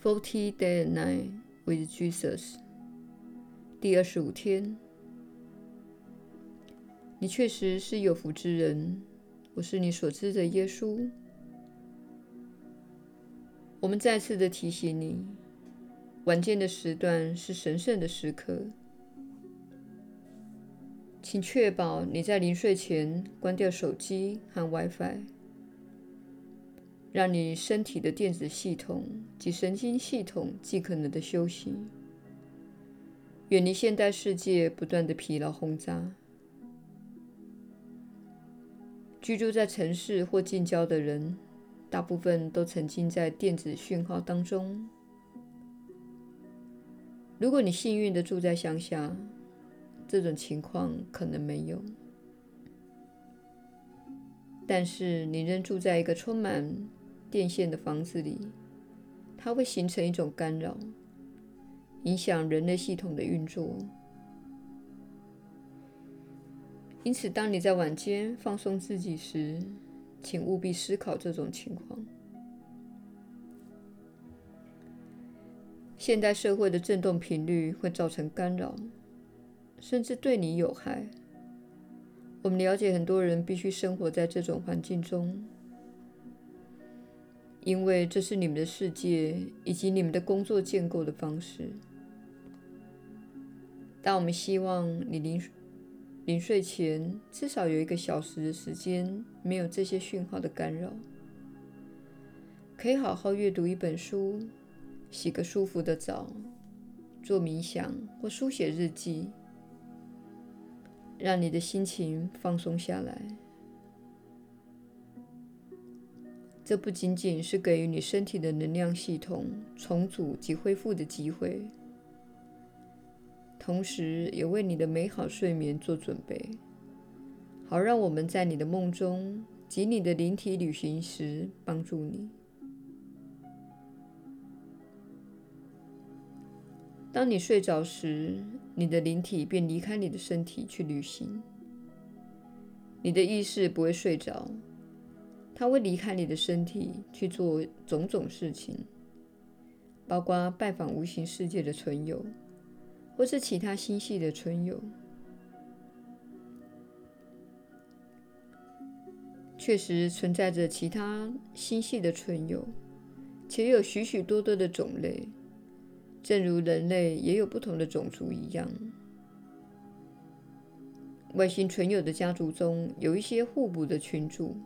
Forty Day and Night with Jesus，第二十五天。你确实是有福之人，我是你所知的耶稣。我们再次的提醒你，晚间的时段是神圣的时刻，请确保你在临睡前关掉手机和 WiFi。让你身体的电子系统及神经系统尽可能的休息，远离现代世界不断的疲劳轰炸。居住在城市或近郊的人，大部分都沉浸在电子讯号当中。如果你幸运的住在乡下，这种情况可能没有。但是你仍住在一个充满电线的房子里，它会形成一种干扰，影响人类系统的运作。因此，当你在晚间放松自己时，请务必思考这种情况。现代社会的振动频率会造成干扰，甚至对你有害。我们了解很多人必须生活在这种环境中。因为这是你们的世界以及你们的工作建构的方式。但我们希望你临临睡前至少有一个小时的时间没有这些讯号的干扰，可以好好阅读一本书，洗个舒服的澡，做冥想或书写日记，让你的心情放松下来。这不仅仅是给予你身体的能量系统重组及恢复的机会，同时也为你的美好睡眠做准备，好让我们在你的梦中及你的灵体旅行时帮助你。当你睡着时，你的灵体便离开你的身体去旅行，你的意识不会睡着。他会离开你的身体去做种种事情，包括拜访无形世界的存有，或是其他星系的存有。确实存在着其他星系的存有，且有许许多多的种类，正如人类也有不同的种族一样。外星存有的家族中有一些互补的群组。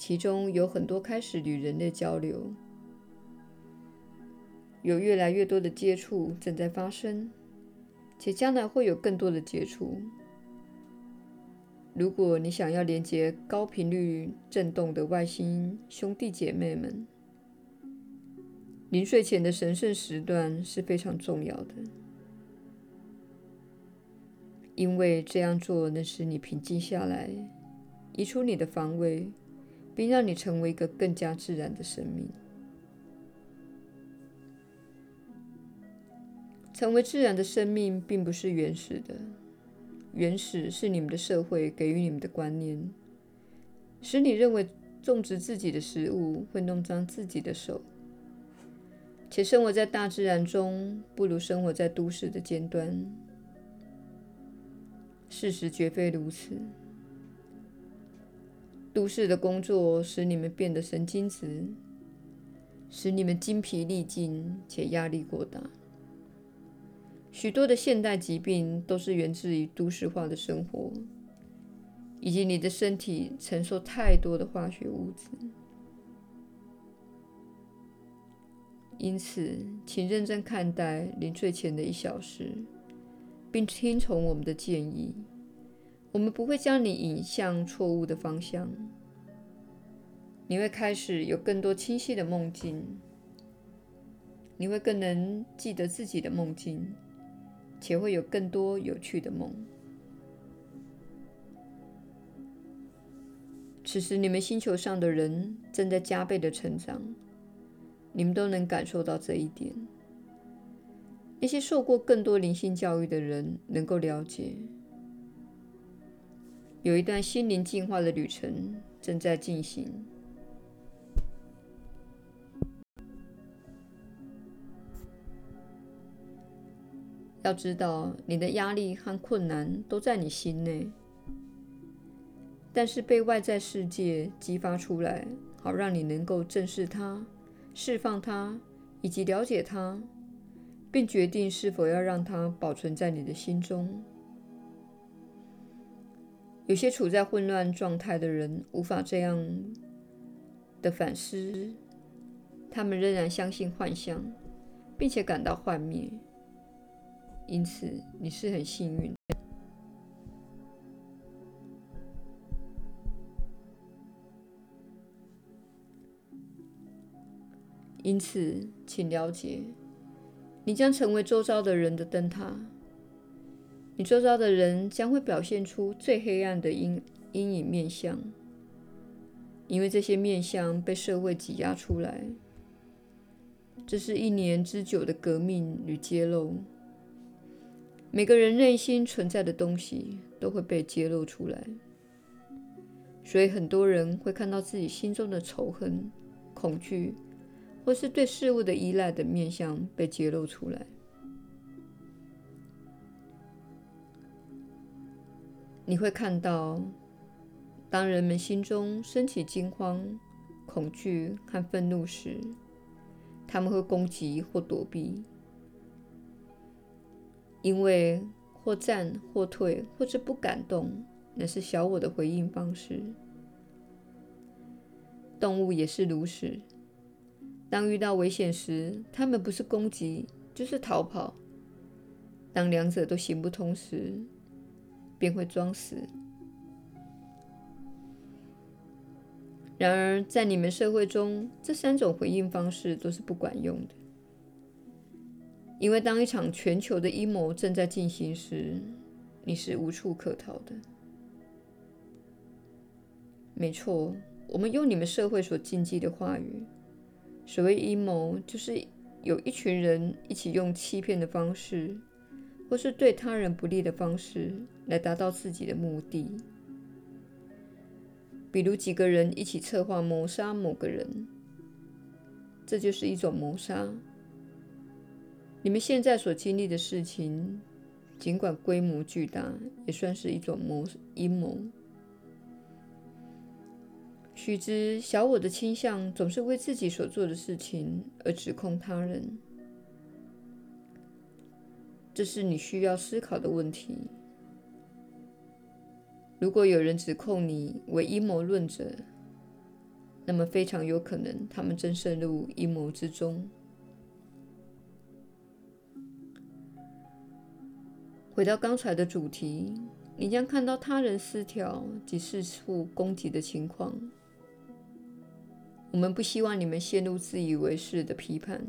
其中有很多开始与人类交流，有越来越多的接触正在发生，且将来会有更多的接触。如果你想要连接高频率振动的外星兄弟姐妹们，临睡前的神圣时段是非常重要的，因为这样做能使你平静下来，移除你的防卫。并让你成为一个更加自然的生命。成为自然的生命并不是原始的，原始是你们的社会给予你们的观念，使你认为种植自己的食物会弄脏自己的手，且生活在大自然中不如生活在都市的尖端。事实绝非如此。都市的工作使你们变得神经质，使你们精疲力尽且压力过大。许多的现代疾病都是源自于都市化的生活，以及你的身体承受太多的化学物质。因此，请认真看待临睡前的一小时，并听从我们的建议。我们不会将你引向错误的方向。你会开始有更多清晰的梦境，你会更能记得自己的梦境，且会有更多有趣的梦。此时，你们星球上的人正在加倍的成长，你们都能感受到这一点。那些受过更多灵性教育的人能够了解。有一段心灵进化的旅程正在进行。要知道，你的压力和困难都在你心内，但是被外在世界激发出来，好让你能够正视它、释放它，以及了解它，并决定是否要让它保存在你的心中。有些处在混乱状态的人无法这样的反思，他们仍然相信幻象，并且感到幻灭。因此，你是很幸运。因此，请了解，你将成为周遭的人的灯塔。你周遭的人将会表现出最黑暗的阴阴影面相，因为这些面相被社会挤压出来。这是一年之久的革命与揭露。每个人内心存在的东西都会被揭露出来，所以很多人会看到自己心中的仇恨、恐惧，或是对事物的依赖的面相被揭露出来。你会看到，当人们心中升起惊慌、恐惧和愤怒时，他们会攻击或躲避。因为或战或退，或者不敢动，那是小我的回应方式。动物也是如此。当遇到危险时，它们不是攻击，就是逃跑。当两者都行不通时，便会装死。然而，在你们社会中，这三种回应方式都是不管用的。因为当一场全球的阴谋正在进行时，你是无处可逃的。没错，我们用你们社会所禁忌的话语，所谓阴谋，就是有一群人一起用欺骗的方式，或是对他人不利的方式来达到自己的目的。比如几个人一起策划谋杀某个人，这就是一种谋杀。你们现在所经历的事情，尽管规模巨大，也算是一种谋阴谋。须知，小我的倾向总是为自己所做的事情而指控他人，这是你需要思考的问题。如果有人指控你为阴谋论者，那么非常有可能他们正深入阴谋之中。回到刚才的主题，你将看到他人失调及四处攻击的情况。我们不希望你们陷入自以为是的批判。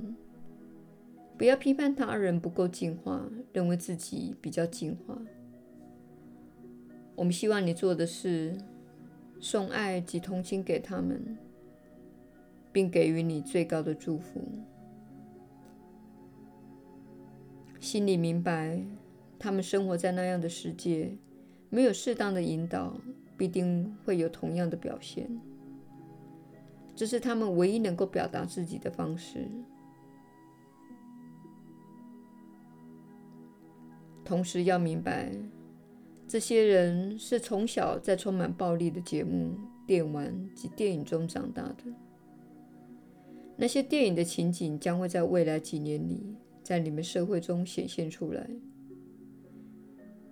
不要批判他人不够进化，认为自己比较进化。我们希望你做的是送爱及同情给他们，并给予你最高的祝福。心里明白。他们生活在那样的世界，没有适当的引导，必定会有同样的表现。这是他们唯一能够表达自己的方式。同时要明白，这些人是从小在充满暴力的节目、电玩及电影中长大的。那些电影的情景将会在未来几年里，在你们社会中显现出来。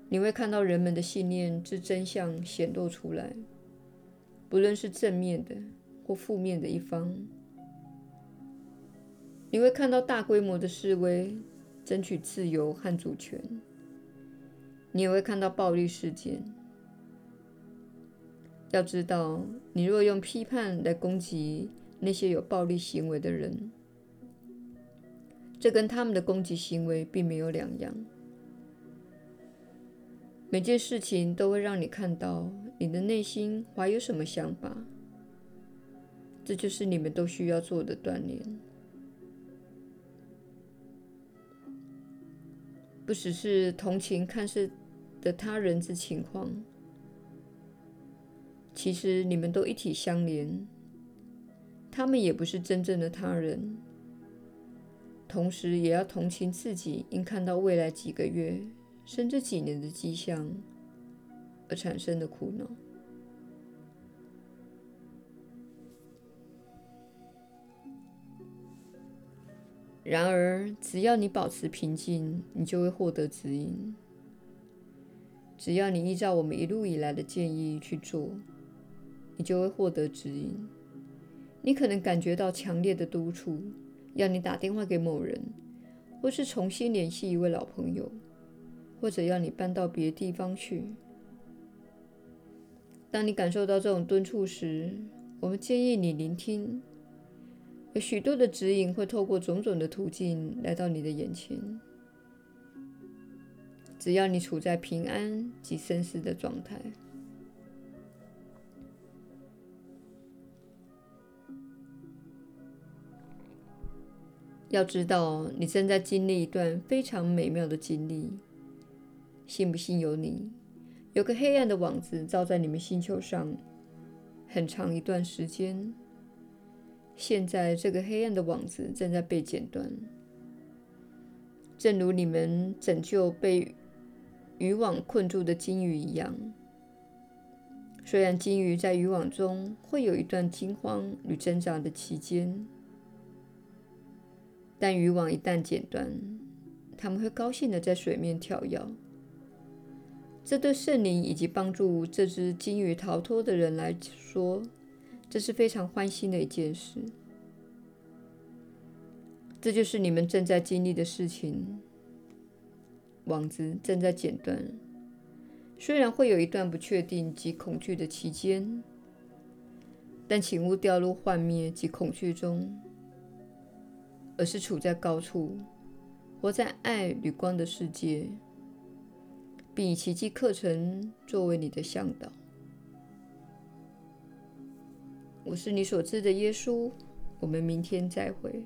你会看到人们的信念之真相显露出来，不论是正面的或负面的一方。你会看到大规模的示威，争取自由和主权。你也会看到暴力事件。要知道，你若用批判来攻击那些有暴力行为的人，这跟他们的攻击行为并没有两样。每件事情都会让你看到你的内心怀有什么想法，这就是你们都需要做的锻炼。不只是同情看似的他人之情况，其实你们都一体相连，他们也不是真正的他人，同时也要同情自己，因看到未来几个月甚至几年的迹象而产生的苦恼。然而，只要你保持平静，你就会获得指引。只要你依照我们一路以来的建议去做，你就会获得指引。你可能感觉到强烈的督促，要你打电话给某人，或是重新联系一位老朋友，或者要你搬到别地方去。当你感受到这种敦促时，我们建议你聆听。有许多的指引会透过种种的途径来到你的眼前。只要你处在平安及深思的状态，要知道你正在经历一段非常美妙的经历。信不信由你。有个黑暗的网子罩在你们星球上很长一段时间。现在，这个黑暗的网子正在被剪断，正如你们拯救被渔网困住的鲸鱼一样。虽然鲸鱼在渔网中会有一段惊慌与挣扎的期间，但渔网一旦剪断，他们会高兴地在水面跳跃。这对圣灵以及帮助这只鲸鱼逃脱的人来说，这是非常欢欣的一件事。这就是你们正在经历的事情。网子正在剪断，虽然会有一段不确定及恐惧的期间，但请勿掉入幻灭及恐惧中，而是处在高处，活在爱与光的世界，并以奇迹课程作为你的向导。我是你所知的耶稣，我们明天再会。